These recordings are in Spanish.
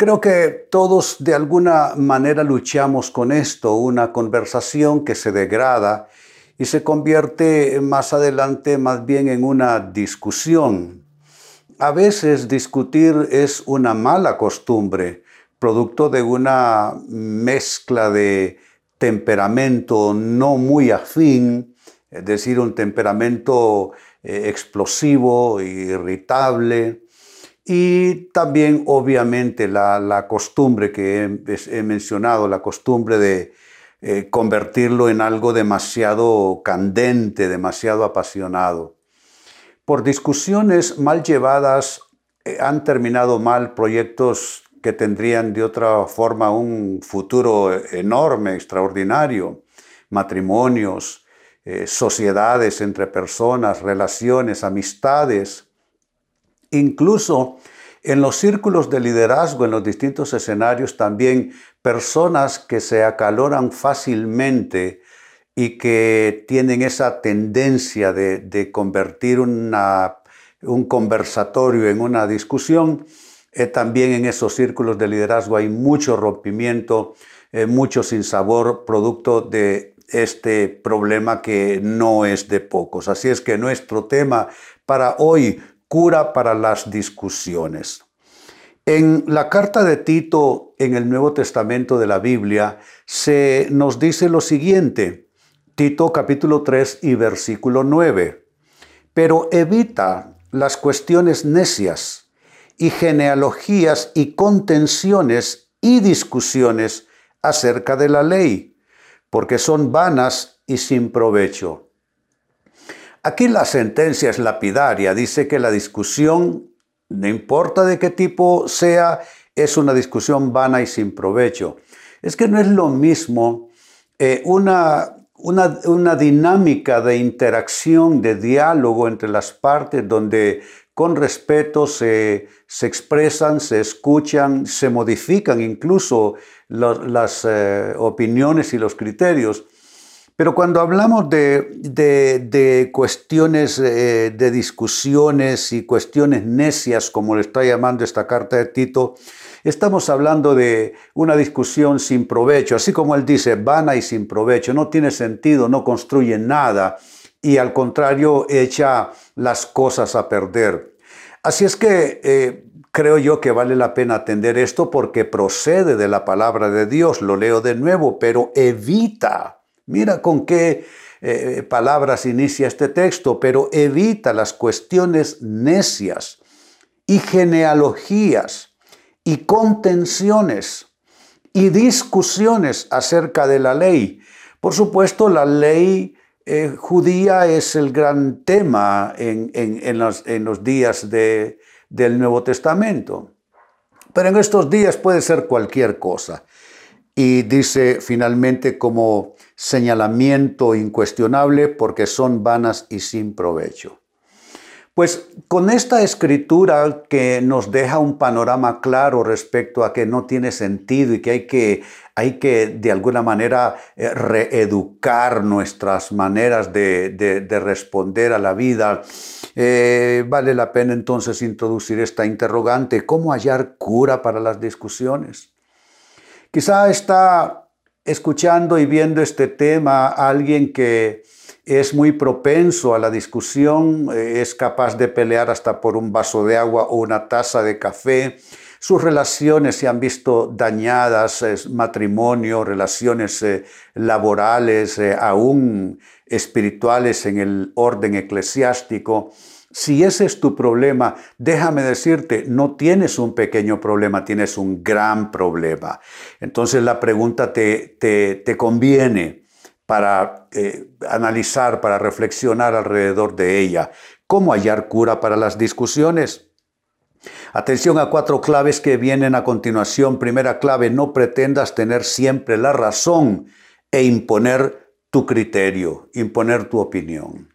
Creo que todos de alguna manera luchamos con esto, una conversación que se degrada y se convierte más adelante más bien en una discusión. A veces discutir es una mala costumbre, producto de una mezcla de temperamento no muy afín, es decir, un temperamento eh, explosivo, irritable, y también obviamente la, costumbre que he, mencionado, la costumbre de eh, convertirlo en algo demasiado candente, demasiado apasionado. Por discusiones mal llevadas eh, han terminado mal proyectos que tendrían de otra forma un futuro enorme, extraordinario, matrimonios, eh, sociedades entre personas, relaciones, amistades, incluso en los círculos de liderazgo, en los distintos escenarios, también personas que se acaloran fácilmente y que tienen esa tendencia de, convertir un conversatorio en una discusión, eh, también en esos círculos de liderazgo hay mucho rompimiento, eh, mucho sinsabor, producto de este problema que no es de pocos. Así es que nuestro tema para hoy, cura para las discusiones. En la carta de Tito en el Nuevo Testamento de la Biblia se nos dice lo siguiente, Tito capítulo 3 y versículo 9, pero evita las cuestiones necias y genealogías y contenciones y discusiones acerca de la ley, porque son vanas y sin provecho. Aquí la sentencia es lapidaria, dice que la discusión, no importa de qué tipo sea, es una discusión vana y sin provecho. Es que no es lo mismo eh, una, una, una, dinámica de interacción, de diálogo entre las partes, donde con respeto se, expresan, se escuchan, se modifican incluso las eh, opiniones y los criterios. Pero cuando hablamos de, cuestiones eh, de discusiones y cuestiones necias, como le está llamando esta carta de Tito, estamos hablando de una discusión sin provecho, así como él dice, vana y sin provecho, no tiene sentido, no construye nada y al contrario echa las cosas a perder. Así es que eh, creo yo que vale la pena atender esto porque procede de la palabra de Dios, lo leo de nuevo, pero evita, mira con qué eh, palabras inicia este texto, pero evita las cuestiones necias y genealogías y contenciones y discusiones acerca de la ley. Por supuesto, la ley eh, judía es el gran tema en, los, días del Nuevo Testamento. Pero en estos días puede ser cualquier cosa. Y dice finalmente como señalamiento incuestionable porque son vanas y sin provecho. Pues con esta escritura que nos deja un panorama claro respecto a que no tiene sentido y que hay que, hay que de alguna manera eh, reeducar nuestras maneras de, responder a la vida, eh, vale la pena entonces introducir esta interrogante, ¿cómo hallar cura para las discusiones? Quizá está escuchando y viendo este tema alguien que es muy propenso a la discusión, eh, es capaz de pelear hasta por un vaso de agua o una taza de café. Sus relaciones se han visto dañadas, matrimonio, relaciones eh, laborales, eh, aún espirituales en el orden eclesiástico. Si ese es tu problema, déjame decirte, no tienes un pequeño problema, tienes un gran problema. Entonces la pregunta te, te, te conviene para eh, analizar, para reflexionar alrededor de ella. ¿Cómo hallar cura para las discusiones? Atención a cuatro claves que vienen a continuación. Primera clave, no pretendas tener siempre la razón e imponer tu criterio, imponer tu opinión.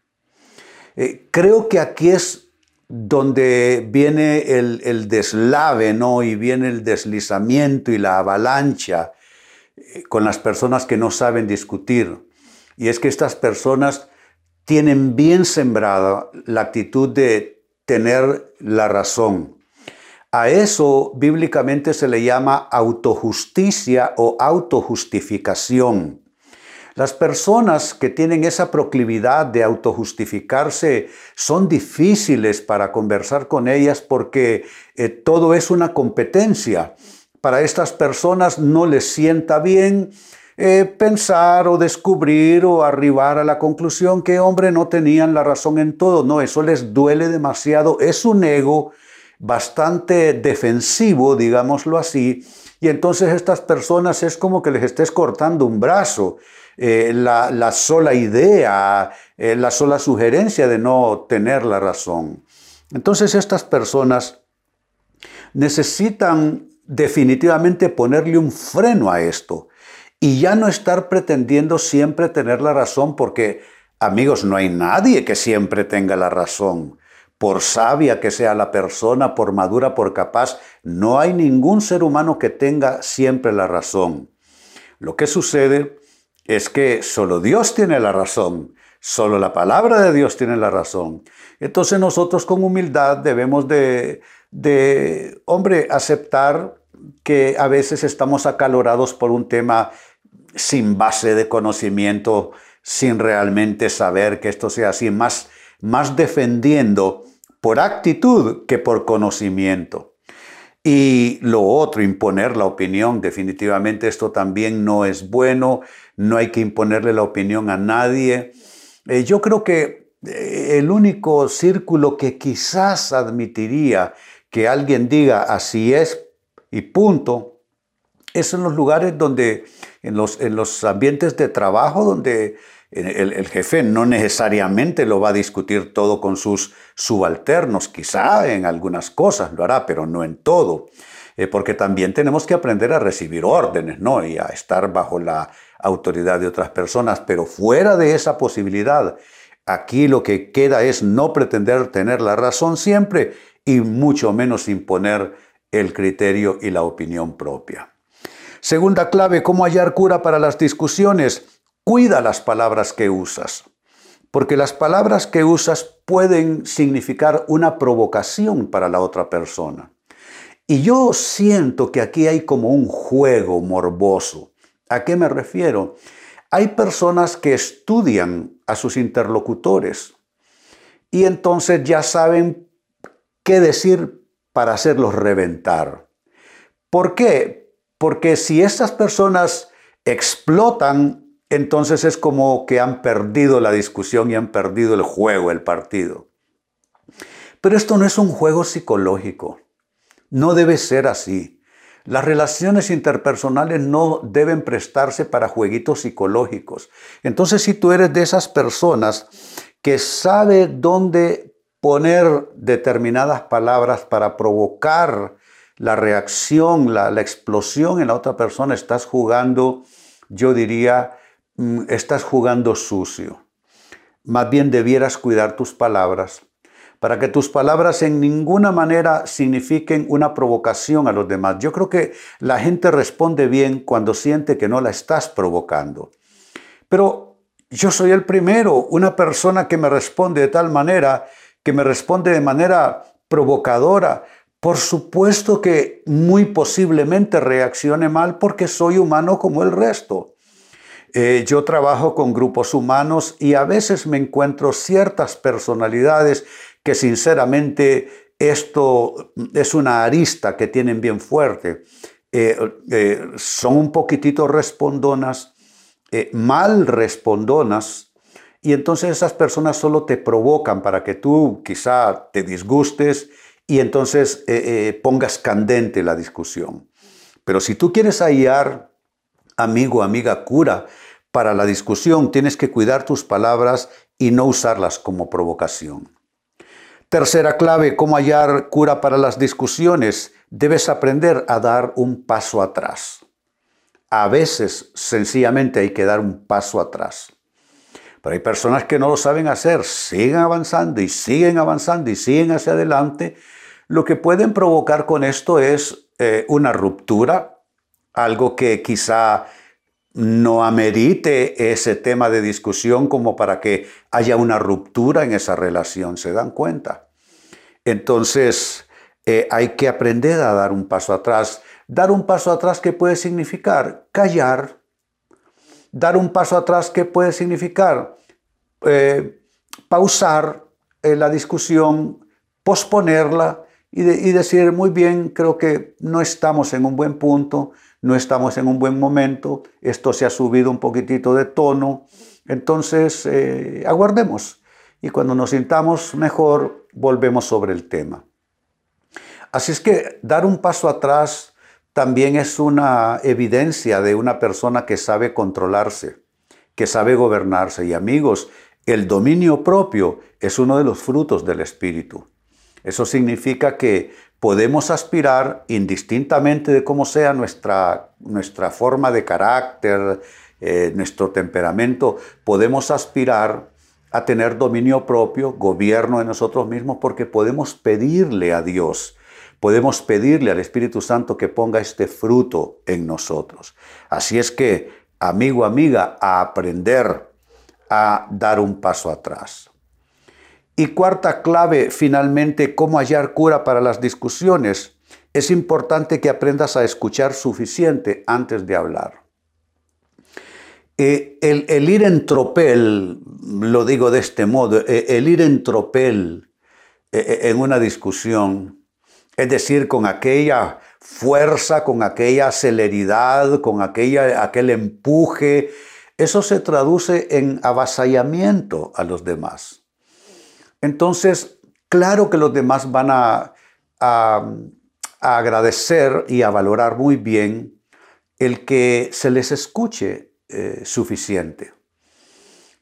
Eh, creo que aquí es donde viene el, deslave, ¿no? Y viene el deslizamiento y la avalancha eh, con las personas que no saben discutir. Y es que estas personas tienen bien sembrada la actitud de tener la razón. A eso bíblicamente se le llama autojusticia o autojustificación. Las personas que tienen esa proclividad de autojustificarse son difíciles para conversar con ellas porque eh, todo es una competencia. Para estas personas no les sienta bien eh, pensar o descubrir o arribar a la conclusión que, hombre, no tenían la razón en todo. No, eso les duele demasiado. Es un ego bastante defensivo, digámoslo así. Y entonces estas personas es como que les estés cortando un brazo. Eh, la, sola idea, eh, la sola sugerencia de no tener la razón. Entonces estas personas necesitan definitivamente ponerle un freno a esto y ya no estar pretendiendo siempre tener la razón porque, amigos, no hay nadie que siempre tenga la razón. Por sabia que sea la persona, por madura, por capaz, no hay ningún ser humano que tenga siempre la razón. Lo que sucede es que solo Dios tiene la razón, solo la palabra de Dios tiene la razón. Entonces nosotros con humildad debemos de, hombre, aceptar que a veces estamos acalorados por un tema sin base de conocimiento, sin realmente saber que esto sea así, más, más defendiendo por actitud que por conocimiento. Y lo otro, imponer la opinión, definitivamente esto también no es bueno, no hay que imponerle la opinión a nadie. Eh, yo creo que eh, el único círculo que quizás admitiría que alguien diga así es y punto, es en los lugares donde, en los, en los ambientes de trabajo, donde el, jefe no necesariamente lo va a discutir todo con sus subalternos, quizá en algunas cosas lo hará, pero no en todo, eh, porque también tenemos que aprender a recibir órdenes, ¿no? Y a estar bajo la autoridad de otras personas, pero fuera de esa posibilidad, aquí lo que queda es no pretender tener la razón siempre y mucho menos imponer el criterio y la opinión propia. Segunda clave, ¿cómo hallar cura para las discusiones? Cuida las palabras que usas, porque las palabras que usas pueden significar una provocación para la otra persona. Y yo siento que aquí hay como un juego morboso. ¿A qué me refiero? Hay personas que estudian a sus interlocutores y entonces ya saben qué decir para hacerlos reventar. ¿Por qué? Porque si estas personas explotan entonces es como que han perdido la discusión y han perdido el juego, el partido. Pero esto no es un juego psicológico. No debe ser así. Las relaciones interpersonales no deben prestarse para jueguitos psicológicos. Entonces, si tú eres de esas personas que sabe dónde poner determinadas palabras para provocar la reacción, la, la explosión en la otra persona, estás jugando, yo diría, estás jugando sucio. Más bien debieras cuidar tus palabras para que tus palabras en ninguna manera signifiquen una provocación a los demás. Yo creo que la gente responde bien cuando siente que no la estás provocando. Pero yo soy el primero, una persona que me responde de tal manera, que me responde de manera provocadora. Por supuesto que muy posiblemente reaccione mal porque soy humano como el resto. Eh, yo trabajo con grupos humanos y a veces me encuentro ciertas personalidades que sinceramente esto es una arista que tienen bien fuerte. Eh, eh, son un poquitito respondonas, mal respondonas, y entonces esas personas solo te provocan para que tú quizá te disgustes y entonces pongas candente la discusión. Pero si tú quieres hallar, amigo, amiga, cura, para la discusión tienes que cuidar tus palabras y no usarlas como provocación. Tercera clave, cómo hallar cura para las discusiones. Debes aprender a dar un paso atrás. A veces sencillamente hay que dar un paso atrás. Pero hay personas que no lo saben hacer, siguen avanzando y siguen avanzando y siguen hacia adelante. Lo que pueden provocar con esto es eh, una ruptura, algo que quizá no amerite ese tema de discusión como para que haya una ruptura en esa relación, ¿se dan cuenta? Entonces, eh, hay que aprender a dar un paso atrás. Dar un paso atrás, ¿qué puede significar? Callar. Dar un paso atrás, ¿qué puede significar? Eh, pausar eh, la discusión, posponerla y, y decir, muy bien, creo que no estamos en un buen punto, no estamos en un buen momento, esto se ha subido un poquitito de tono, entonces eh, aguardemos y cuando nos sintamos mejor volvemos sobre el tema. Así es que dar un paso atrás también es una evidencia de una persona que sabe controlarse, que sabe gobernarse. Y amigos, el dominio propio es uno de los frutos del Espíritu. Eso significa que podemos aspirar, indistintamente de cómo sea nuestra, nuestra forma de carácter, eh, nuestro temperamento, podemos aspirar a tener dominio propio, gobierno de nosotros mismos, porque podemos pedirle a Dios, podemos pedirle al Espíritu Santo que ponga este fruto en nosotros. Así es que, amigo, amiga, a aprender a dar un paso atrás. Y cuarta clave, finalmente, cómo hallar cura para las discusiones. Es importante que aprendas a escuchar suficiente antes de hablar. Eh, el, ir en tropel, lo digo de este modo, eh, el ir en tropel eh, en una discusión, es decir, con aquella fuerza, con aquella celeridad, con aquella, aquel empuje, eso se traduce en avasallamiento a los demás. Entonces, claro que los demás van a, agradecer y a valorar muy bien el que se les escuche eh, suficiente.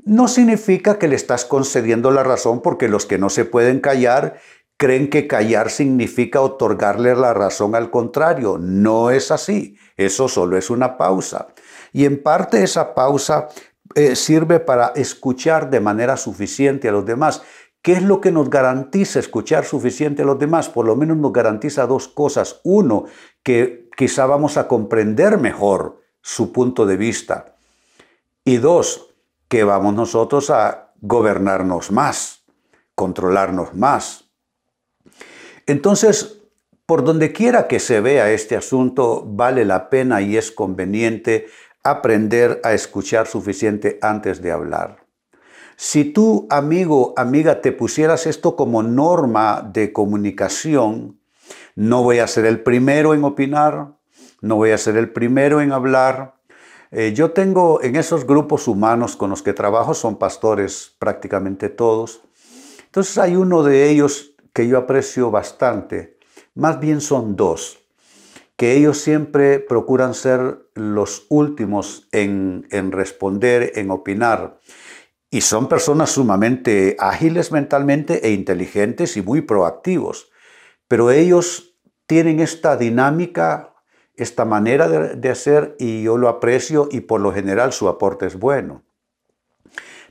No significa que le estás concediendo la razón porque los que no se pueden callar creen que callar significa otorgarle la razón al contrario. No es así. Eso solo es una pausa. Y en parte esa pausa eh, sirve para escuchar de manera suficiente a los demás. ¿Qué es lo que nos garantiza escuchar suficiente a los demás? Por lo menos nos garantiza dos cosas. Uno, que quizá vamos a comprender mejor su punto de vista. Y dos, que vamos nosotros a gobernarnos más, controlarnos más. Entonces, por donde quiera que se vea este asunto, vale la pena y es conveniente aprender a escuchar suficiente antes de hablar. Si tú, amigo, amiga, te pusieras esto como norma de comunicación, no voy a ser el primero en opinar, no voy a ser el primero en hablar. Eh, yo tengo en esos grupos humanos con los que trabajo, son pastores prácticamente todos. Entonces hay uno de ellos que yo aprecio bastante, más bien son dos, que ellos siempre procuran ser los últimos en, en responder, en opinar. Y son personas sumamente ágiles mentalmente e inteligentes y muy proactivos. Pero ellos tienen esta dinámica, esta manera de, hacer y yo lo aprecio y por lo general su aporte es bueno.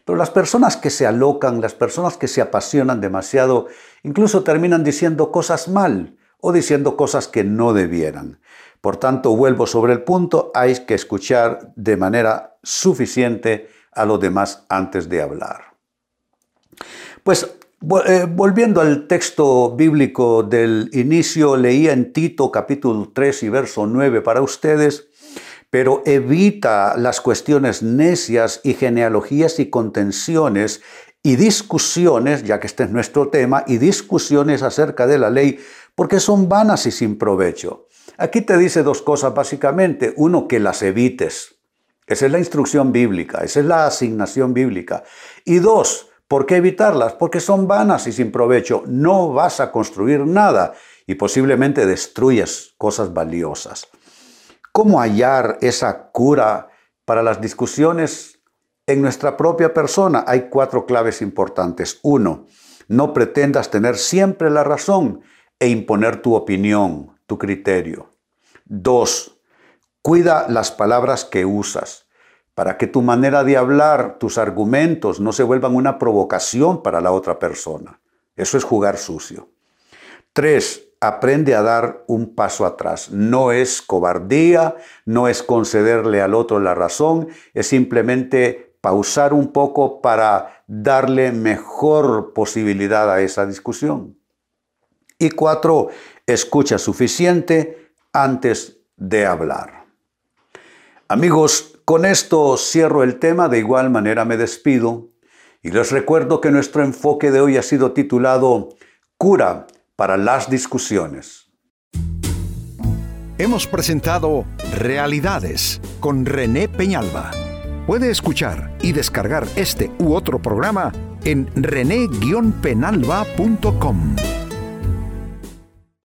Pero las personas que se alocan, las personas que se apasionan demasiado, incluso terminan diciendo cosas mal o diciendo cosas que no debieran. Por tanto, vuelvo sobre el punto, hay que escuchar de manera suficiente a los demás antes de hablar. Pues eh, volviendo al texto bíblico del inicio, leía en Tito capítulo 3 y verso 9 para ustedes, pero evita las cuestiones necias y genealogías y contenciones y discusiones, ya que este es nuestro tema, y discusiones acerca de la ley, porque son vanas y sin provecho. Aquí te dice dos cosas básicamente. Uno, que las evites. Esa es la instrucción bíblica, esa es la asignación bíblica. Y dos, ¿por qué evitarlas? Porque son vanas y sin provecho. No vas a construir nada y posiblemente destruyes cosas valiosas. ¿Cómo hallar esa cura para las discusiones en nuestra propia persona? Hay cuatro claves importantes. Uno, No pretendas tener siempre la razón e imponer tu opinión, tu criterio. Dos, cuida las palabras que usas para que tu manera de hablar, tus argumentos no se vuelvan una provocación para la otra persona. Eso es jugar sucio. Tres, aprende a dar un paso atrás. No es cobardía, no es concederle al otro la razón, es simplemente pausar un poco para darle mejor posibilidad a esa discusión. Y cuatro, escucha suficiente antes de hablar. Amigos, con esto cierro el tema, de igual manera me despido y les recuerdo que nuestro enfoque de hoy ha sido titulado Cura para las discusiones. Hemos presentado Realidades con René Peñalba. Puede escuchar y descargar este u otro programa en rene-penalba.com.